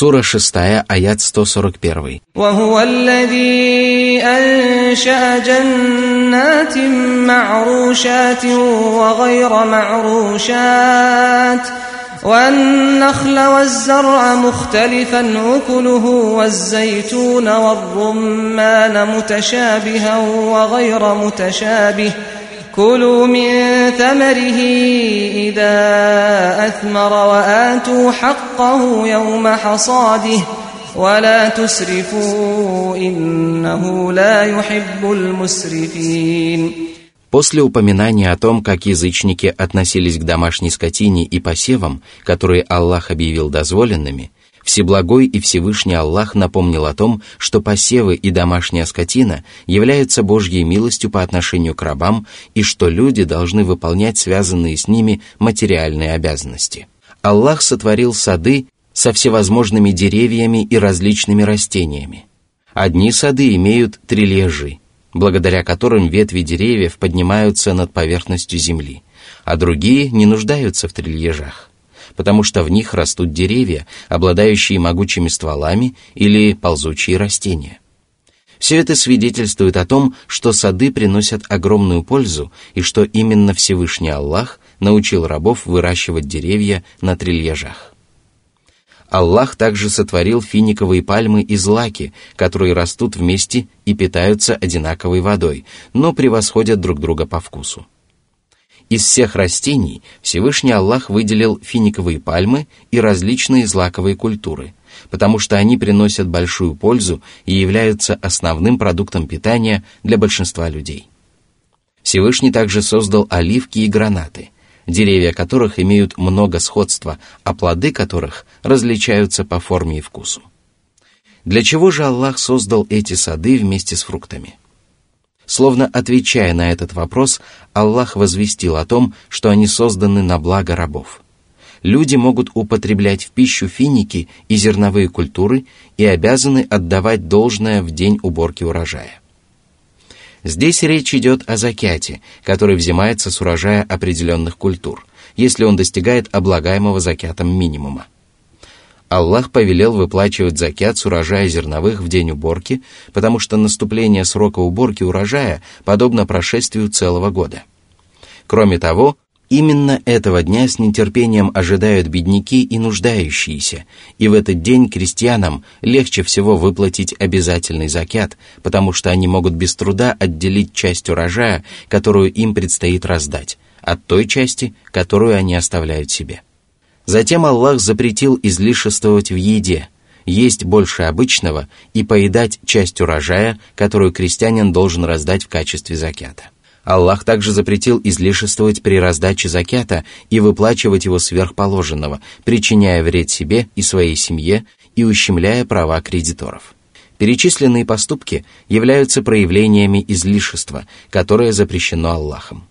Сура 6, аят 141. وهو الذي أنشأ جنات معروشات وغير معروشات والنخل والزرع مختلفا أكله والزيتون والرمان متشابها وغير متشابه كلوا من ثمره إذا أثمر وآتوا حقه يوم حصاده ولا تسرفوا إنه لا يحب المسرفين После упоминания о том, как язычники относились к домашней скотине и посевам, которые Аллах объявил дозволенными, Всеблагой и Всевышний Аллах напомнил о том, что посевы и домашняя скотина являются Божьей милостью по отношению к рабам и что люди должны выполнять связанные с ними материальные обязанности. Аллах сотворил сады со всевозможными деревьями и различными растениями. Одни сады имеют трильежи, благодаря которым ветви деревьев поднимаются над поверхностью земли, а другие не нуждаются в трильежах потому что в них растут деревья, обладающие могучими стволами или ползучие растения. Все это свидетельствует о том, что сады приносят огромную пользу и что именно Всевышний Аллах научил рабов выращивать деревья на трильяжах. Аллах также сотворил финиковые пальмы из лаки, которые растут вместе и питаются одинаковой водой, но превосходят друг друга по вкусу. Из всех растений Всевышний Аллах выделил финиковые пальмы и различные злаковые культуры, потому что они приносят большую пользу и являются основным продуктом питания для большинства людей. Всевышний также создал оливки и гранаты, деревья которых имеют много сходства, а плоды которых различаются по форме и вкусу. Для чего же Аллах создал эти сады вместе с фруктами? Словно отвечая на этот вопрос, Аллах возвестил о том, что они созданы на благо рабов. Люди могут употреблять в пищу финики и зерновые культуры и обязаны отдавать должное в день уборки урожая. Здесь речь идет о закяте, который взимается с урожая определенных культур, если он достигает облагаемого закятом минимума. Аллах повелел выплачивать закят с урожая зерновых в день уборки, потому что наступление срока уборки урожая подобно прошествию целого года. Кроме того, именно этого дня с нетерпением ожидают бедняки и нуждающиеся, и в этот день крестьянам легче всего выплатить обязательный закят, потому что они могут без труда отделить часть урожая, которую им предстоит раздать, от той части, которую они оставляют себе. Затем Аллах запретил излишествовать в еде, есть больше обычного и поедать часть урожая, которую крестьянин должен раздать в качестве закята. Аллах также запретил излишествовать при раздаче закята и выплачивать его сверхположенного, причиняя вред себе и своей семье и ущемляя права кредиторов. Перечисленные поступки являются проявлениями излишества, которое запрещено Аллахом.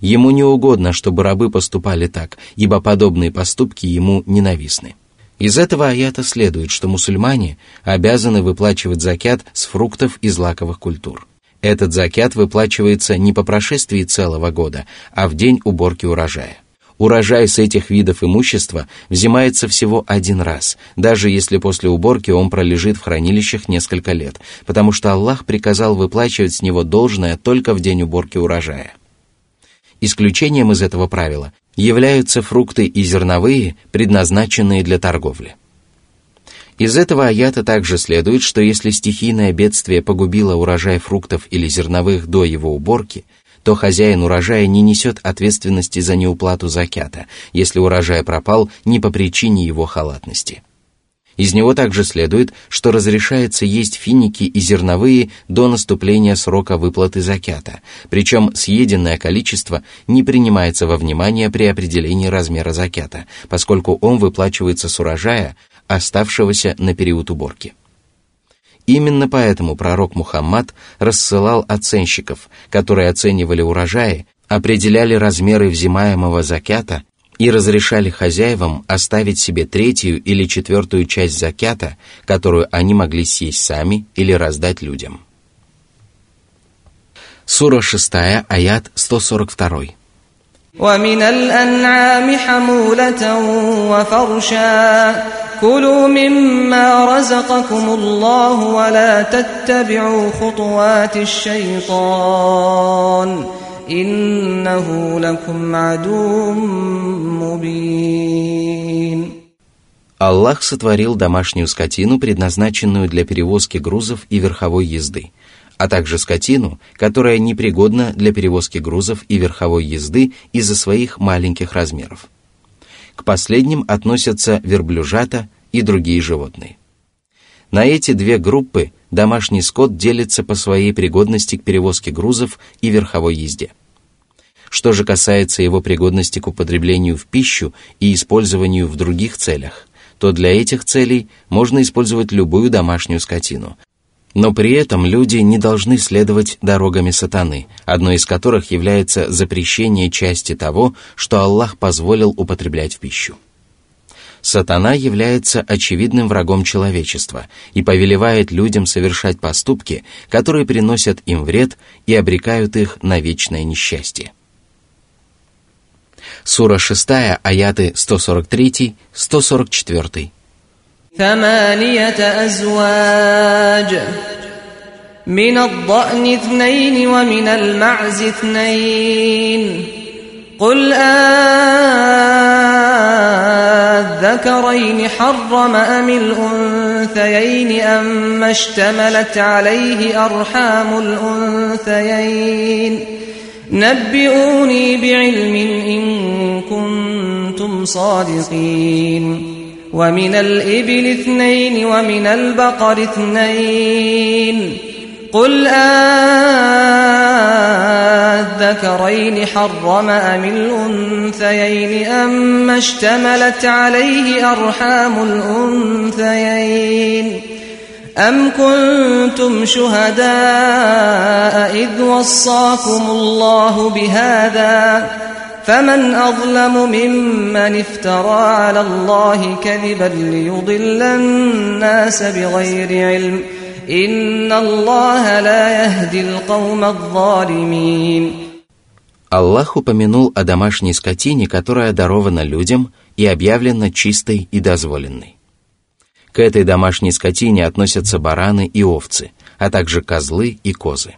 Ему не угодно, чтобы рабы поступали так, ибо подобные поступки ему ненавистны. Из этого аята следует, что мусульмане обязаны выплачивать закят с фруктов и злаковых культур. Этот закят выплачивается не по прошествии целого года, а в день уборки урожая. Урожай с этих видов имущества взимается всего один раз, даже если после уборки он пролежит в хранилищах несколько лет, потому что Аллах приказал выплачивать с него должное только в день уборки урожая. Исключением из этого правила являются фрукты и зерновые, предназначенные для торговли. Из этого аята также следует, что если стихийное бедствие погубило урожай фруктов или зерновых до его уборки, то хозяин урожая не несет ответственности за неуплату закята, если урожай пропал не по причине его халатности. Из него также следует, что разрешается есть финики и зерновые до наступления срока выплаты закята, причем съеденное количество не принимается во внимание при определении размера закята, поскольку он выплачивается с урожая, оставшегося на период уборки. Именно поэтому пророк Мухаммад рассылал оценщиков, которые оценивали урожаи, определяли размеры взимаемого закята и разрешали хозяевам оставить себе третью или четвертую часть закята, которую они могли съесть сами или раздать людям. Сура 6, аят 142. ومن الأنعام حمولة وفرشا كلوا مما رزقكم الله ولا تتبعوا خطوات الشيطان إنه لكم عدو مبين Аллах сотворил домашнюю скотину, предназначенную для перевозки грузов и верховой езды, а также скотину, которая непригодна для перевозки грузов и верховой езды из-за своих маленьких размеров. К последним относятся верблюжата и другие животные. На эти две группы домашний скот делится по своей пригодности к перевозке грузов и верховой езде. Что же касается его пригодности к употреблению в пищу и использованию в других целях, то для этих целей можно использовать любую домашнюю скотину. Но при этом люди не должны следовать дорогами сатаны, одной из которых является запрещение части того, что Аллах позволил употреблять в пищу Сатана является очевидным врагом человечества и повелевает людям совершать поступки, которые приносят им вред и обрекают их на вечное несчастье. Сура 6, аяты 143-144. ثمانية أزواج من الضأن اثنين ومن المعز اثنين قل أذكرين حرم أم الأنثيين أم اشتملت عليه أرحام الأنثيين نبئوني بعلم إن كنتم صادقين ومن الإبل اثنين ومن البقر اثنين قل أذكرين حرم أم الأنثيين أم اشتملت عليه أرحام الأنثيين أم كنتم شهداء إذ وصاكم الله بهذا فمن أظلم ممن افترى على الله كذبا ليضل الناس بغير علم Аллах упомянул о домашней скотине, которая дарована людям и объявлена чистой и дозволенной. К этой домашней скотине относятся бараны и овцы, а также козлы и козы.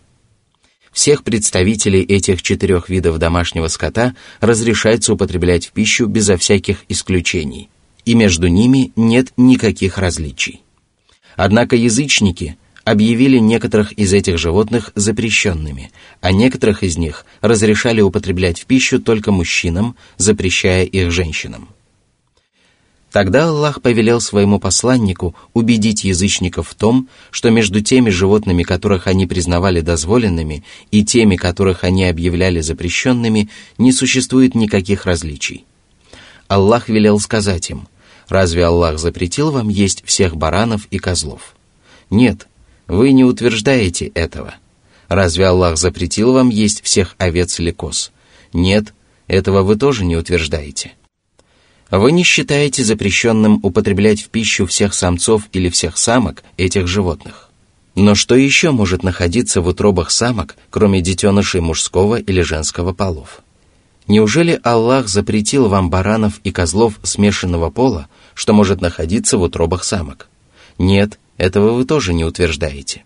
Всех представителей этих четырех видов домашнего скота разрешается употреблять в пищу безо всяких исключений, и между ними нет никаких различий. Однако язычники объявили некоторых из этих животных запрещенными, а некоторых из них разрешали употреблять в пищу только мужчинам, запрещая их женщинам. Тогда Аллах повелел своему посланнику убедить язычников в том, что между теми животными, которых они признавали дозволенными, и теми, которых они объявляли запрещенными, не существует никаких различий. Аллах велел сказать им, «Разве Аллах запретил вам есть всех баранов и козлов?» Нет, вы не утверждаете этого. Разве Аллах запретил вам есть всех овец или коз? Нет, этого вы тоже не утверждаете. Вы не считаете запрещенным употреблять в пищу всех самцов или всех самок этих животных. Но что еще может находиться в утробах самок, кроме детенышей мужского или женского полов? Неужели Аллах запретил вам баранов и козлов смешанного пола, что может находиться в утробах самок? Нет, этого вы тоже не утверждаете.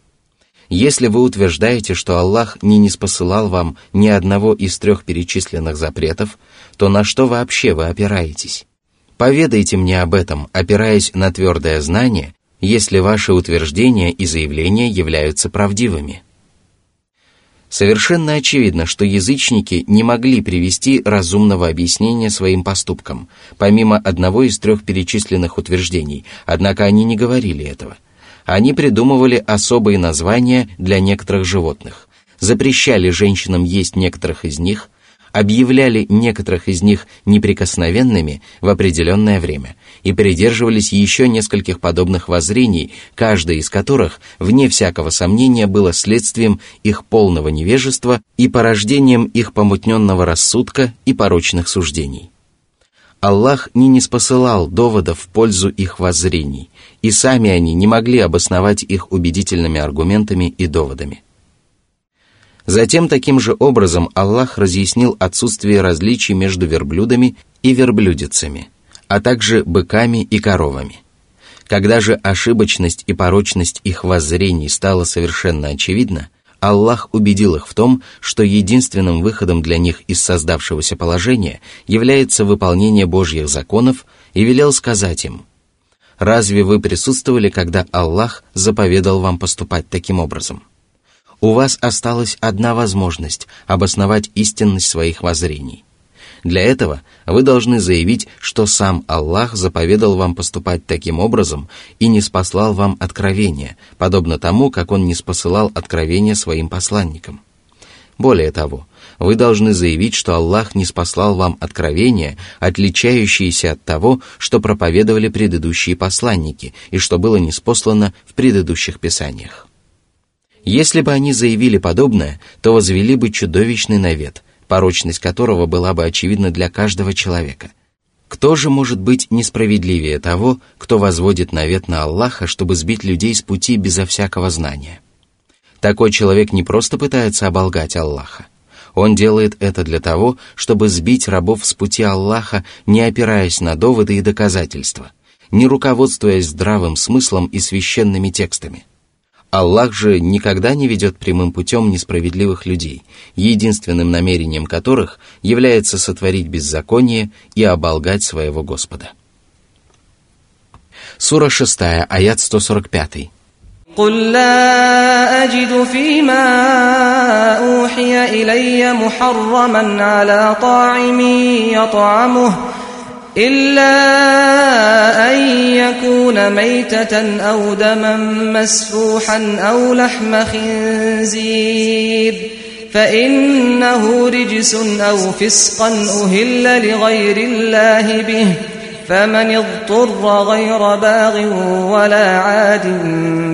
Если вы утверждаете, что Аллах не неспосылал вам ни одного из трех перечисленных запретов, то на что вообще вы опираетесь? Поведайте мне об этом, опираясь на твердое знание, если ваши утверждения и заявления являются правдивыми. Совершенно очевидно, что язычники не могли привести разумного объяснения своим поступкам, помимо одного из трех перечисленных утверждений, однако они не говорили этого. Они придумывали особые названия для некоторых животных, запрещали женщинам есть некоторых из них, объявляли некоторых из них неприкосновенными в определенное время и придерживались еще нескольких подобных воззрений, каждое из которых, вне всякого сомнения, было следствием их полного невежества и порождением их помутненного рассудка и порочных суждений. Аллах не неспосылал доводов в пользу их воззрений, и сами они не могли обосновать их убедительными аргументами и доводами. Затем таким же образом Аллах разъяснил отсутствие различий между верблюдами и верблюдицами, а также быками и коровами. Когда же ошибочность и порочность их воззрений стала совершенно очевидна, Аллах убедил их в том, что единственным выходом для них из создавшегося положения является выполнение Божьих законов и велел сказать им, «Разве вы присутствовали, когда Аллах заповедал вам поступать таким образом?» У вас осталась одна возможность обосновать истинность своих воззрений. Для этого вы должны заявить, что сам Аллах заповедал вам поступать таким образом и не спаслал вам откровения, подобно тому, как Он не спосылал откровения своим посланникам. Более того, вы должны заявить, что Аллах не спаслал вам откровения, отличающиеся от того, что проповедовали предыдущие посланники и что было неспослано в предыдущих писаниях. Если бы они заявили подобное, то возвели бы чудовищный навет, порочность которого была бы очевидна для каждого человека. Кто же может быть несправедливее того, кто возводит навет на Аллаха, чтобы сбить людей с пути безо всякого знания? Такой человек не просто пытается оболгать Аллаха. Он делает это для того, чтобы сбить рабов с пути Аллаха, не опираясь на доводы и доказательства, не руководствуясь здравым смыслом и священными текстами – Аллах же никогда не ведет прямым путем несправедливых людей, единственным намерением которых является сотворить беззаконие и оболгать своего Господа. Сура 6, аят 145. قل لا أجد فيما أوحي إلي محرما على طاعم يطعمه إلا أن يكون ميتة أو دما مسفوحا أو لحم خنزير فإنه رجس أو فسقا أهل لغير الله به فمن اضطر غير باغ ولا عاد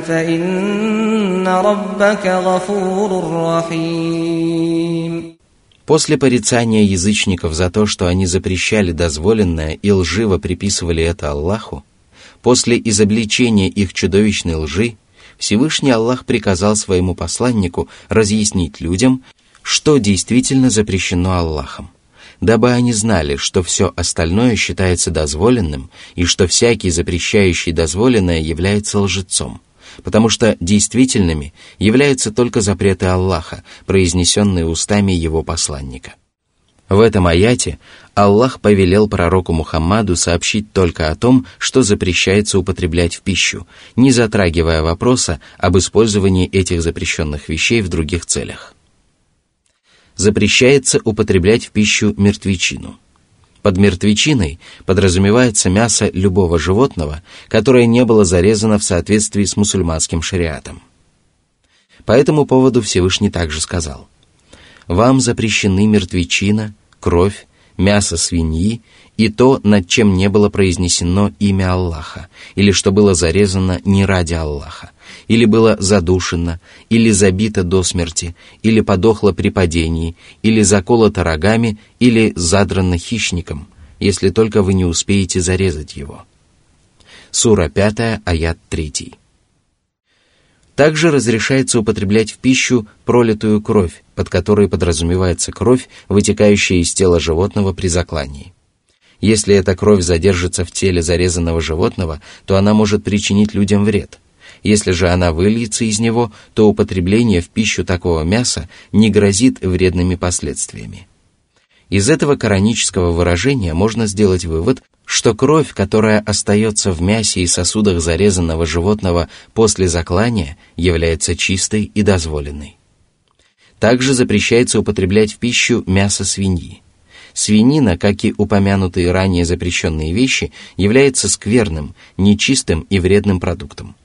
فإن ربك غفور رحيم После порицания язычников за то, что они запрещали дозволенное и лживо приписывали это Аллаху, после изобличения их чудовищной лжи, Всевышний Аллах приказал своему посланнику разъяснить людям, что действительно запрещено Аллахом, дабы они знали, что все остальное считается дозволенным и что всякий запрещающий дозволенное является лжецом – потому что действительными являются только запреты Аллаха, произнесенные устами его посланника. В этом аяте Аллах повелел пророку Мухаммаду сообщить только о том, что запрещается употреблять в пищу, не затрагивая вопроса об использовании этих запрещенных вещей в других целях. Запрещается употреблять в пищу мертвечину – под мертвечиной подразумевается мясо любого животного, которое не было зарезано в соответствии с мусульманским шариатом. По этому поводу Всевышний также сказал, «Вам запрещены мертвечина, кровь, мясо свиньи и то, над чем не было произнесено имя Аллаха, или что было зарезано не ради Аллаха, или было задушено, или забито до смерти, или подохло при падении, или заколото рогами, или задрано хищником, если только вы не успеете зарезать его. Сура 5, аят 3. Также разрешается употреблять в пищу пролитую кровь, под которой подразумевается кровь, вытекающая из тела животного при заклании. Если эта кровь задержится в теле зарезанного животного, то она может причинить людям вред – если же она выльется из него, то употребление в пищу такого мяса не грозит вредными последствиями. Из этого коранического выражения можно сделать вывод, что кровь, которая остается в мясе и сосудах зарезанного животного после заклания, является чистой и дозволенной. Также запрещается употреблять в пищу мясо свиньи. Свинина, как и упомянутые ранее запрещенные вещи, является скверным, нечистым и вредным продуктом.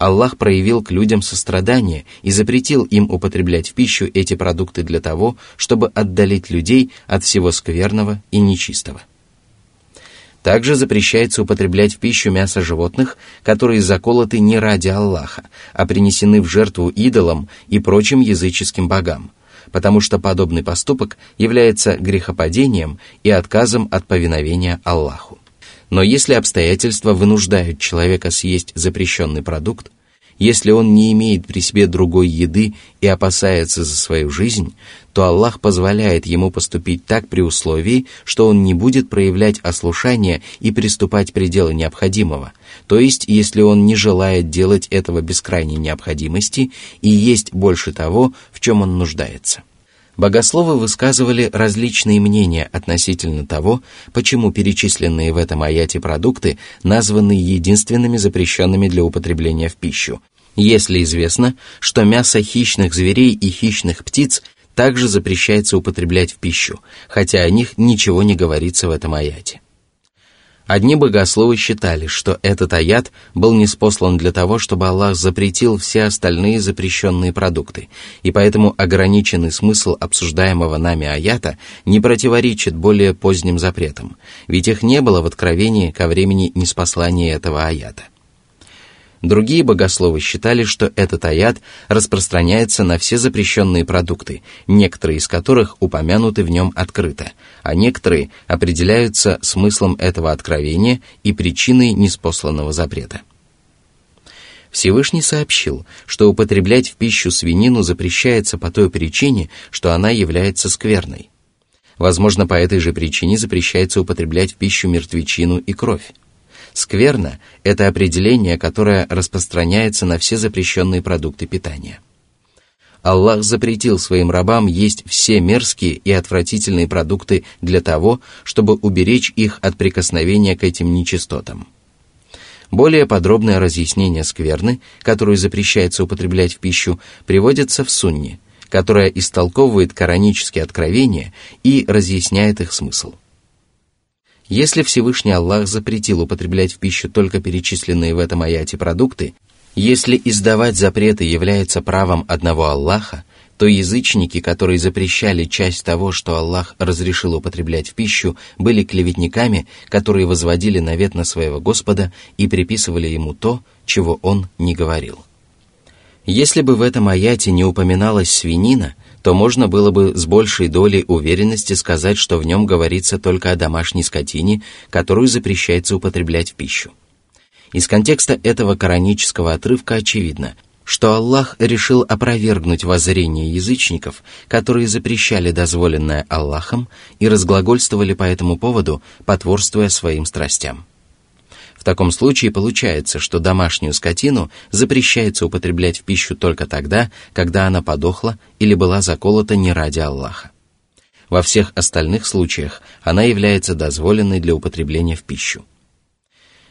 Аллах проявил к людям сострадание и запретил им употреблять в пищу эти продукты для того, чтобы отдалить людей от всего скверного и нечистого. Также запрещается употреблять в пищу мясо животных, которые заколоты не ради Аллаха, а принесены в жертву идолам и прочим языческим богам, потому что подобный поступок является грехопадением и отказом от повиновения Аллаху. Но если обстоятельства вынуждают человека съесть запрещенный продукт, Если он не имеет при себе другой еды и опасается за свою жизнь, то Аллах позволяет ему поступить так при условии, что он не будет проявлять ослушание и приступать пределы необходимого, то есть если он не желает делать этого без крайней необходимости и есть больше того, в чем он нуждается. Богословы высказывали различные мнения относительно того, почему перечисленные в этом аяте продукты названы единственными запрещенными для употребления в пищу, если известно, что мясо хищных зверей и хищных птиц также запрещается употреблять в пищу, хотя о них ничего не говорится в этом аяте. Одни богословы считали, что этот аят был неспослан для того, чтобы Аллах запретил все остальные запрещенные продукты, и поэтому ограниченный смысл обсуждаемого нами аята не противоречит более поздним запретам, ведь их не было в откровении ко времени неспослания этого аята. Другие богословы считали, что этот аят распространяется на все запрещенные продукты, некоторые из которых упомянуты в нем открыто, а некоторые определяются смыслом этого откровения и причиной неспосланного запрета. Всевышний сообщил, что употреблять в пищу свинину запрещается по той причине, что она является скверной. Возможно, по этой же причине запрещается употреблять в пищу мертвечину и кровь. Скверно – это определение, которое распространяется на все запрещенные продукты питания. Аллах запретил своим рабам есть все мерзкие и отвратительные продукты для того, чтобы уберечь их от прикосновения к этим нечистотам. Более подробное разъяснение скверны, которую запрещается употреблять в пищу, приводится в Сунне, которая истолковывает коранические откровения и разъясняет их смысл. Если Всевышний Аллах запретил употреблять в пищу только перечисленные в этом аяте продукты, если издавать запреты является правом одного Аллаха, то язычники, которые запрещали часть того, что Аллах разрешил употреблять в пищу, были клеветниками, которые возводили навет на своего Господа и приписывали ему то, чего он не говорил. Если бы в этом аяте не упоминалась свинина, то можно было бы с большей долей уверенности сказать, что в нем говорится только о домашней скотине, которую запрещается употреблять в пищу. Из контекста этого коранического отрывка очевидно, что Аллах решил опровергнуть воззрение язычников, которые запрещали дозволенное Аллахом и разглагольствовали по этому поводу, потворствуя своим страстям. В таком случае получается, что домашнюю скотину запрещается употреблять в пищу только тогда, когда она подохла или была заколота не ради Аллаха. Во всех остальных случаях она является дозволенной для употребления в пищу.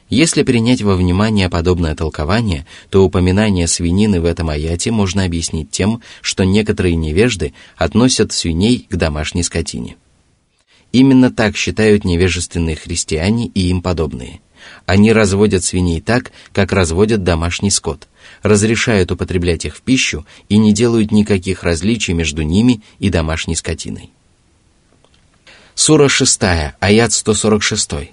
Если принять во внимание подобное толкование, то упоминание свинины в этом аяте можно объяснить тем, что некоторые невежды относят свиней к домашней скотине. Именно так считают невежественные христиане и им подобные – они разводят свиней так, как разводят домашний скот, разрешают употреблять их в пищу и не делают никаких различий между ними и домашней скотиной. Сура 6, аят 146.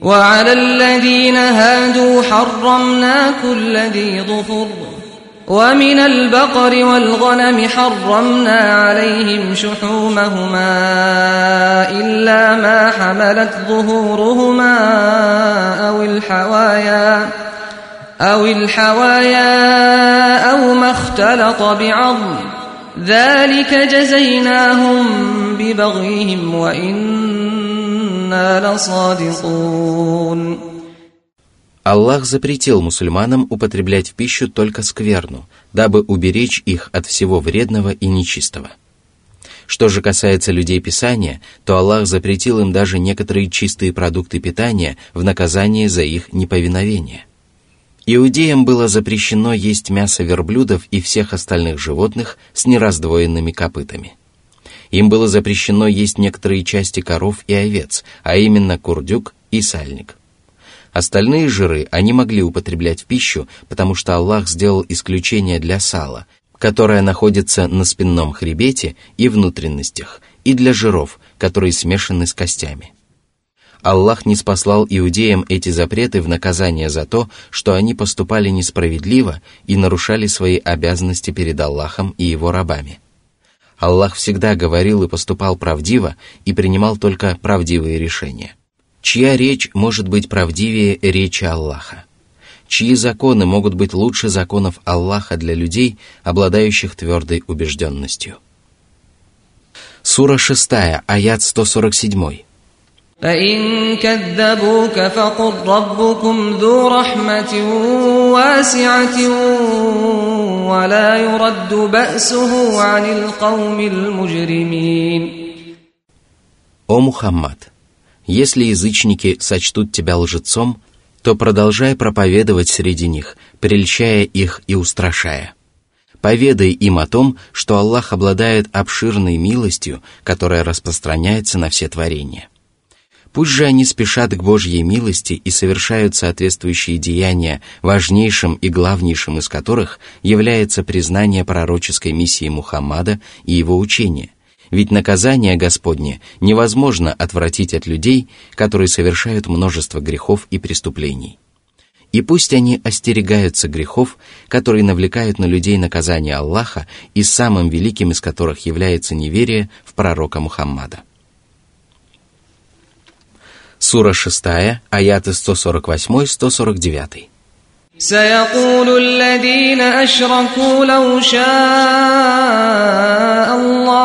وعلى الذين هادوا حرمنا كل ذي ظفر ومن البقر والغنم حرمنا عليهم شحومهما إلا ما حملت ظهورهما أو الحوايا أو الحوايا أو ما اختلط بعظم. ذلك جزيناهم ببغيهم وإنا لصادقون. Аллах запретил мусульманам употреблять в пищу только скверну, дабы уберечь их от всего вредного и нечистого. Что же касается людей Писания, то Аллах запретил им даже некоторые чистые продукты питания в наказание за их неповиновение. Иудеям было запрещено есть мясо верблюдов и всех остальных животных с нераздвоенными копытами. Им было запрещено есть некоторые части коров и овец, а именно курдюк и сальник. Остальные жиры они могли употреблять в пищу, потому что Аллах сделал исключение для сала, которое находится на спинном хребете и внутренностях, и для жиров, которые смешаны с костями. Аллах не спаслал иудеям эти запреты в наказание за то, что они поступали несправедливо и нарушали свои обязанности перед Аллахом и его рабами. Аллах всегда говорил и поступал правдиво и принимал только правдивые решения чья речь может быть правдивее речи Аллаха, чьи законы могут быть лучше законов Аллаха для людей, обладающих твердой убежденностью. Сура 6, аят 147. فإن كذبوك فقل ربكم ذو رحمة واسعة ولا يرد بأسه عن القوم المجرمين О Мухаммад, если язычники сочтут тебя лжецом, то продолжай проповедовать среди них, прельщая их и устрашая. Поведай им о том, что Аллах обладает обширной милостью, которая распространяется на все творения. Пусть же они спешат к Божьей милости и совершают соответствующие деяния, важнейшим и главнейшим из которых является признание пророческой миссии Мухаммада и его учения. Ведь наказание Господне невозможно отвратить от людей, которые совершают множество грехов и преступлений. И пусть они остерегаются грехов, которые навлекают на людей наказание Аллаха, и самым великим из которых является неверие в пророка Мухаммада. Сура 6, аяты 148-149. سيقول الذين أشركوا لو شاء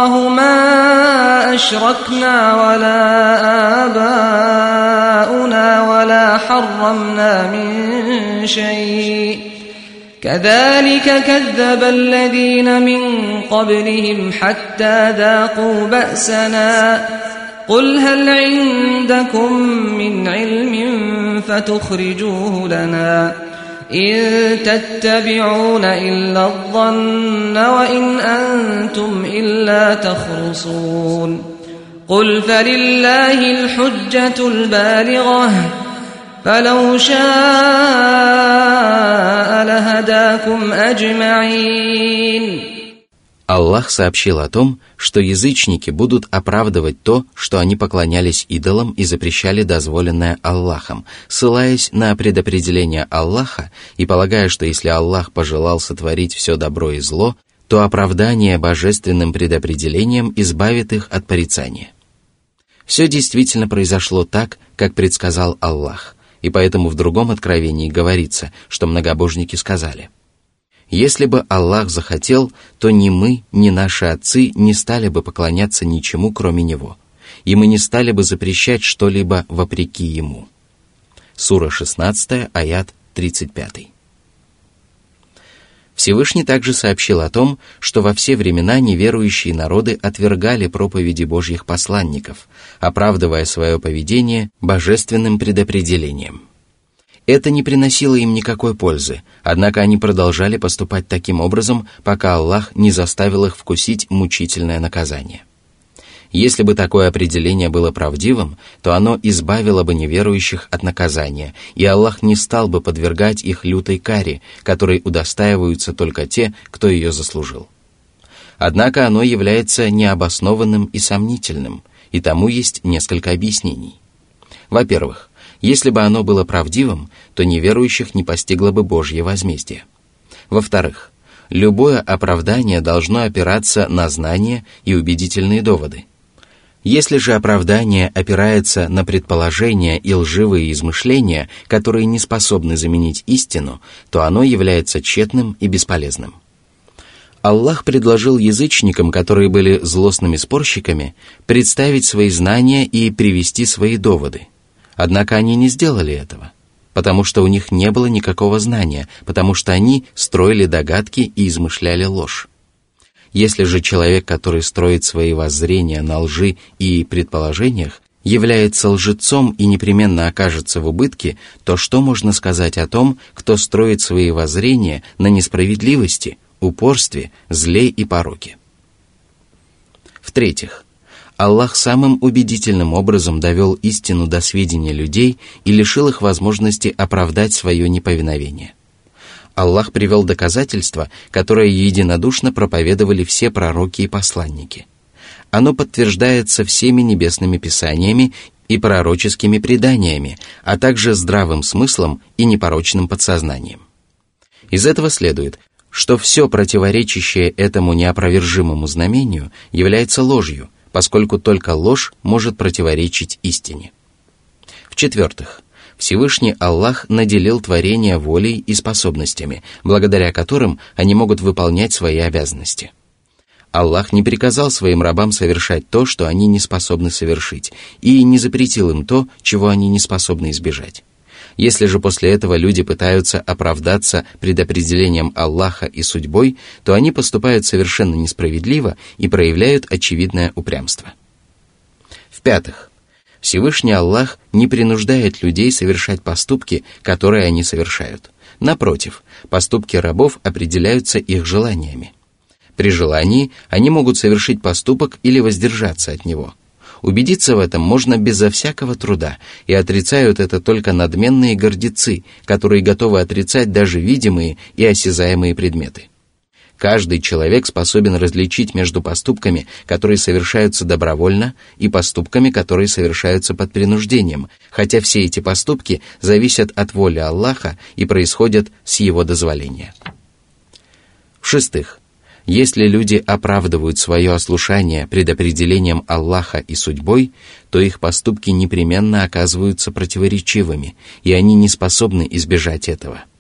الله ما أشركنا ولا آباؤنا ولا حرمنا من شيء كذلك كذب الذين من قبلهم حتى ذاقوا بأسنا قل هل عندكم من علم فتخرجوه لنا إن تتبعون إلا الظن وإن أنتم إلا تخرصون قل فلله الحجة البالغة فلو شاء لهداكم أجمعين Аллах сообщил о том, что язычники будут оправдывать то, что они поклонялись идолам и запрещали дозволенное Аллахом, ссылаясь на предопределение Аллаха и полагая, что если Аллах пожелал сотворить все добро и зло, то оправдание божественным предопределением избавит их от порицания. Все действительно произошло так, как предсказал Аллах, и поэтому в другом откровении говорится, что многобожники сказали – если бы Аллах захотел, то ни мы, ни наши отцы не стали бы поклоняться ничему, кроме Него, и мы не стали бы запрещать что-либо вопреки Ему. Сура 16, аят 35. Всевышний также сообщил о том, что во все времена неверующие народы отвергали проповеди Божьих посланников, оправдывая свое поведение божественным предопределением – это не приносило им никакой пользы, однако они продолжали поступать таким образом, пока Аллах не заставил их вкусить мучительное наказание. Если бы такое определение было правдивым, то оно избавило бы неверующих от наказания, и Аллах не стал бы подвергать их лютой каре, которой удостаиваются только те, кто ее заслужил. Однако оно является необоснованным и сомнительным, и тому есть несколько объяснений. Во-первых, если бы оно было правдивым, то неверующих не постигло бы Божье возмездие. Во-вторых, любое оправдание должно опираться на знания и убедительные доводы. Если же оправдание опирается на предположения и лживые измышления, которые не способны заменить истину, то оно является тщетным и бесполезным. Аллах предложил язычникам, которые были злостными спорщиками, представить свои знания и привести свои доводы – Однако они не сделали этого, потому что у них не было никакого знания, потому что они строили догадки и измышляли ложь. Если же человек, который строит свои воззрения на лжи и предположениях, является лжецом и непременно окажется в убытке, то что можно сказать о том, кто строит свои воззрения на несправедливости, упорстве, зле и пороке? В-третьих, Аллах самым убедительным образом довел истину до сведения людей и лишил их возможности оправдать свое неповиновение. Аллах привел доказательства, которые единодушно проповедовали все пророки и посланники. Оно подтверждается всеми небесными писаниями и пророческими преданиями, а также здравым смыслом и непорочным подсознанием. Из этого следует, что все противоречащее этому неопровержимому знамению является ложью, поскольку только ложь может противоречить истине. В-четвертых, Всевышний Аллах наделил творение волей и способностями, благодаря которым они могут выполнять свои обязанности. Аллах не приказал своим рабам совершать то, что они не способны совершить, и не запретил им то, чего они не способны избежать. Если же после этого люди пытаются оправдаться предопределением Аллаха и судьбой, то они поступают совершенно несправедливо и проявляют очевидное упрямство. В-пятых, Всевышний Аллах не принуждает людей совершать поступки, которые они совершают. Напротив, поступки рабов определяются их желаниями. При желании они могут совершить поступок или воздержаться от него. Убедиться в этом можно безо всякого труда, и отрицают это только надменные гордецы, которые готовы отрицать даже видимые и осязаемые предметы. Каждый человек способен различить между поступками, которые совершаются добровольно, и поступками, которые совершаются под принуждением, хотя все эти поступки зависят от воли Аллаха и происходят с его дозволения. В-шестых, если люди оправдывают свое ослушание предопределением Аллаха и судьбой, то их поступки непременно оказываются противоречивыми, и они не способны избежать этого –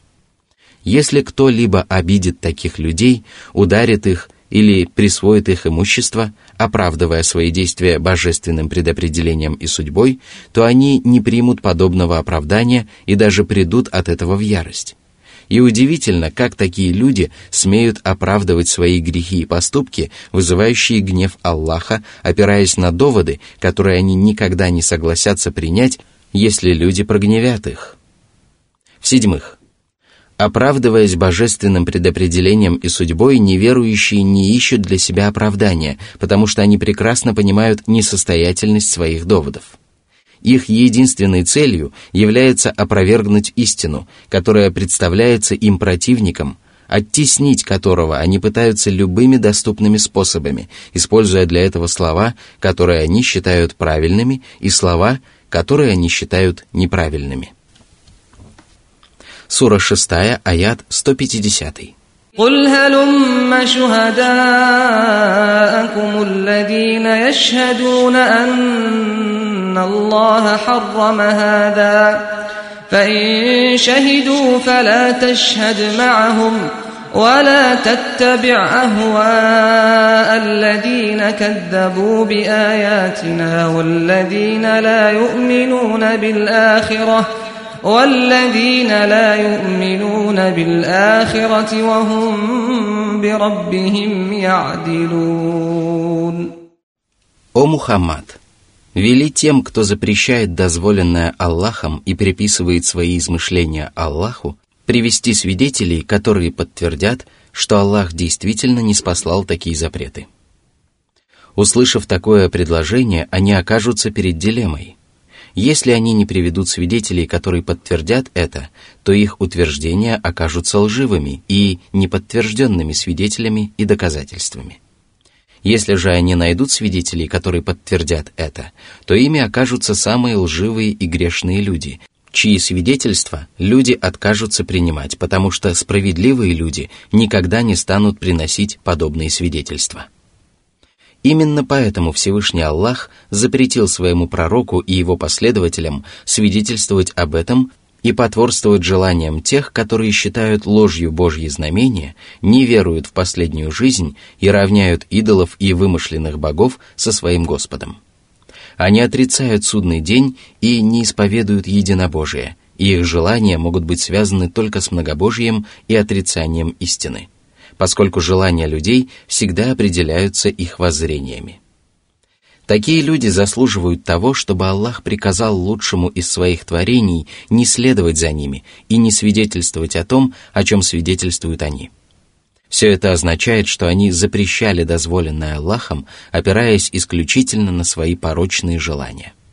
если кто-либо обидит таких людей, ударит их или присвоит их имущество, оправдывая свои действия божественным предопределением и судьбой, то они не примут подобного оправдания и даже придут от этого в ярость. И удивительно, как такие люди смеют оправдывать свои грехи и поступки, вызывающие гнев Аллаха, опираясь на доводы, которые они никогда не согласятся принять, если люди прогневят их. В-седьмых, Оправдываясь божественным предопределением и судьбой, неверующие не ищут для себя оправдания, потому что они прекрасно понимают несостоятельность своих доводов. Их единственной целью является опровергнуть истину, которая представляется им противником, оттеснить которого они пытаются любыми доступными способами, используя для этого слова, которые они считают правильными, и слова, которые они считают неправильными. Сура 6, аят 150. قل هلم شهداءكم الذين يشهدون أن الله حرم هذا فإن شهدوا فلا تشهد معهم ولا تتبع أهواء الذين كذبوا بآياتنا والذين لا يؤمنون بالآخرة ۖ والذين لا يؤمنون بالآخرة وهم بربهم يعدلون О Мухаммад! Вели тем, кто запрещает дозволенное Аллахом и приписывает свои измышления Аллаху, привести свидетелей, которые подтвердят, что Аллах действительно не спаслал такие запреты. Услышав такое предложение, они окажутся перед дилеммой – если они не приведут свидетелей, которые подтвердят это, то их утверждения окажутся лживыми и неподтвержденными свидетелями и доказательствами. Если же они найдут свидетелей, которые подтвердят это, то ими окажутся самые лживые и грешные люди, чьи свидетельства люди откажутся принимать, потому что справедливые люди никогда не станут приносить подобные свидетельства. Именно поэтому Всевышний Аллах запретил своему пророку и его последователям свидетельствовать об этом и потворствовать желаниям тех, которые считают ложью Божьи знамения, не веруют в последнюю жизнь и равняют идолов и вымышленных богов со своим Господом. Они отрицают судный день и не исповедуют единобожие, и их желания могут быть связаны только с многобожием и отрицанием истины – поскольку желания людей всегда определяются их воззрениями. Такие люди заслуживают того, чтобы Аллах приказал лучшему из своих творений не следовать за ними и не свидетельствовать о том, о чем свидетельствуют они. Все это означает, что они запрещали дозволенное Аллахом, опираясь исключительно на свои порочные желания –